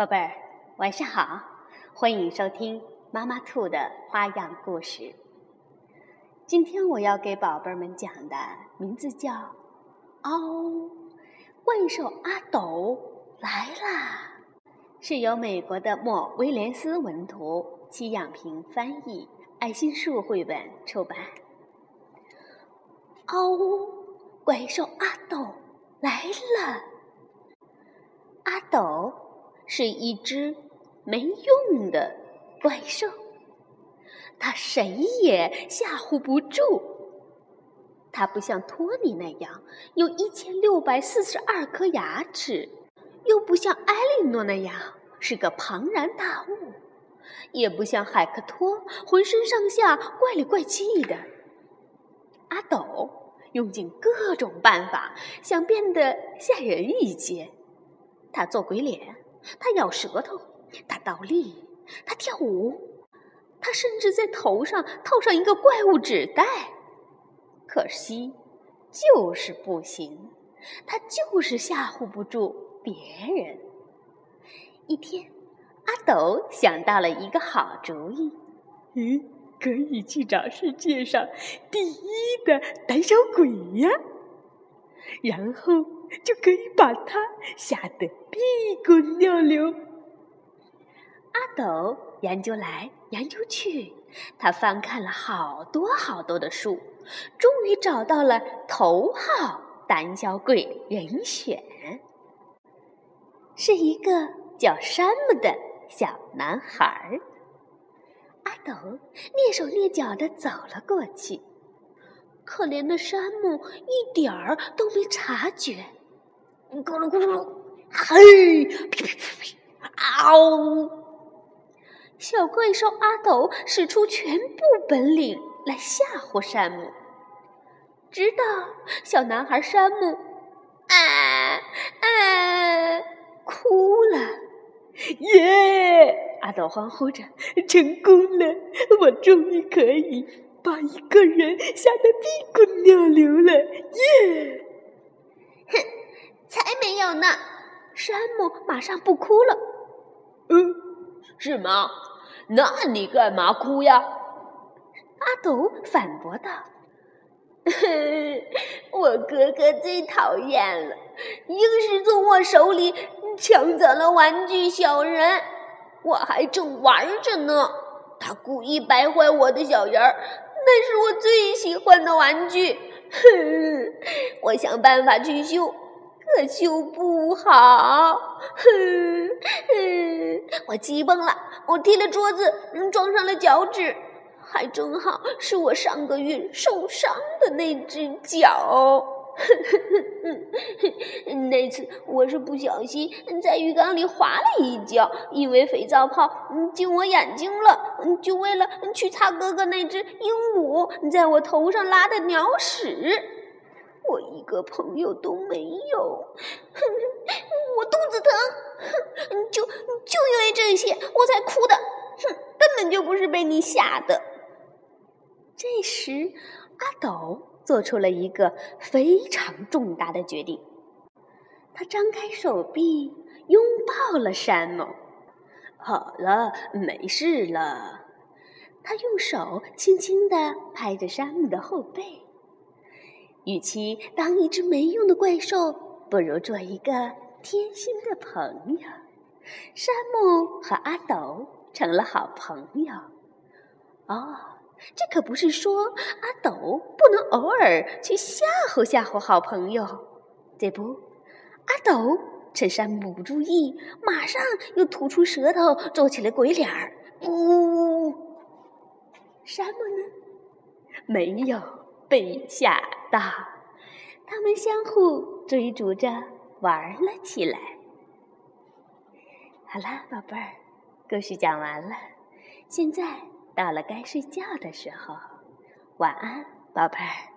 宝贝儿，晚上好！欢迎收听妈妈兔的花样故事。今天我要给宝贝们讲的名字叫《哦，怪兽阿斗来啦》，是由美国的莫威廉斯文图，戚养平翻译，爱心树绘本出版。哦，怪兽阿斗来了！阿斗是一只没用的怪兽，它谁也吓唬不住。它不像托尼那样有一千六百四十二颗牙齿，又不像艾莉诺那样是个庞然大物，也不像海克托浑身上下怪里怪气的。阿斗用尽各种办法，想变得吓人一些。他做鬼脸，他咬舌头，他倒立，他跳舞，他甚至在头上套上一个怪物纸袋。可惜，就是不行，他就是吓唬不住别人。一天，阿斗想到了一个好主意，嗯，可以去找世界上第一的胆小鬼呀，然后。就可以把他吓得屁滚尿流。阿斗研究来研究去，他翻看了好多好多的书，终于找到了头号胆小鬼人选，是一个叫山姆的小男孩。阿斗蹑手蹑脚的走了过去，可怜的山姆一点儿都没察觉。咕噜咕噜，嘿，噼噼噼噼，嗷！小怪兽阿斗使出全部本领来吓唬山姆，直到小男孩山姆啊啊哭了。耶！阿斗欢呼着，成功了！我终于可以把一个人吓得屁滚尿流了！耶！才没有呢！马上不哭了。嗯，是吗？那你干嘛哭呀？阿斗反驳道：“ 我哥哥最讨厌了，硬是从我手里抢走了玩具小人，我还正玩着呢。他故意败坏我的小人儿，那是我最喜欢的玩具。哼，我想办法去修。”可修不好，哼哼！我气疯了，我踢了桌子，撞上了脚趾，还正好是我上个月受伤的那只脚。那次我是不小心在浴缸里滑了一跤，因为肥皂泡进我眼睛了，就为了去擦哥哥那只鹦鹉在我头上拉的鸟屎。我一个朋友都没有，哼，我肚子疼，哼，就就因为这些我才哭的，哼，根本就不是被你吓的。这时，阿斗做出了一个非常重大的决定，他张开手臂拥抱了山姆。好了，没事了。他用手轻轻地拍着山姆的后背。与其当一只没用的怪兽，不如做一个贴心的朋友。山姆和阿斗成了好朋友。哦，这可不是说阿斗不能偶尔去吓唬吓唬好朋友。这不，阿斗趁山姆不注意，马上又吐出舌头，做起了鬼脸儿。呜呜，山姆呢？没有。被吓到，他们相互追逐着玩了起来。好了，宝贝儿，故事讲完了，现在到了该睡觉的时候，晚安，宝贝儿。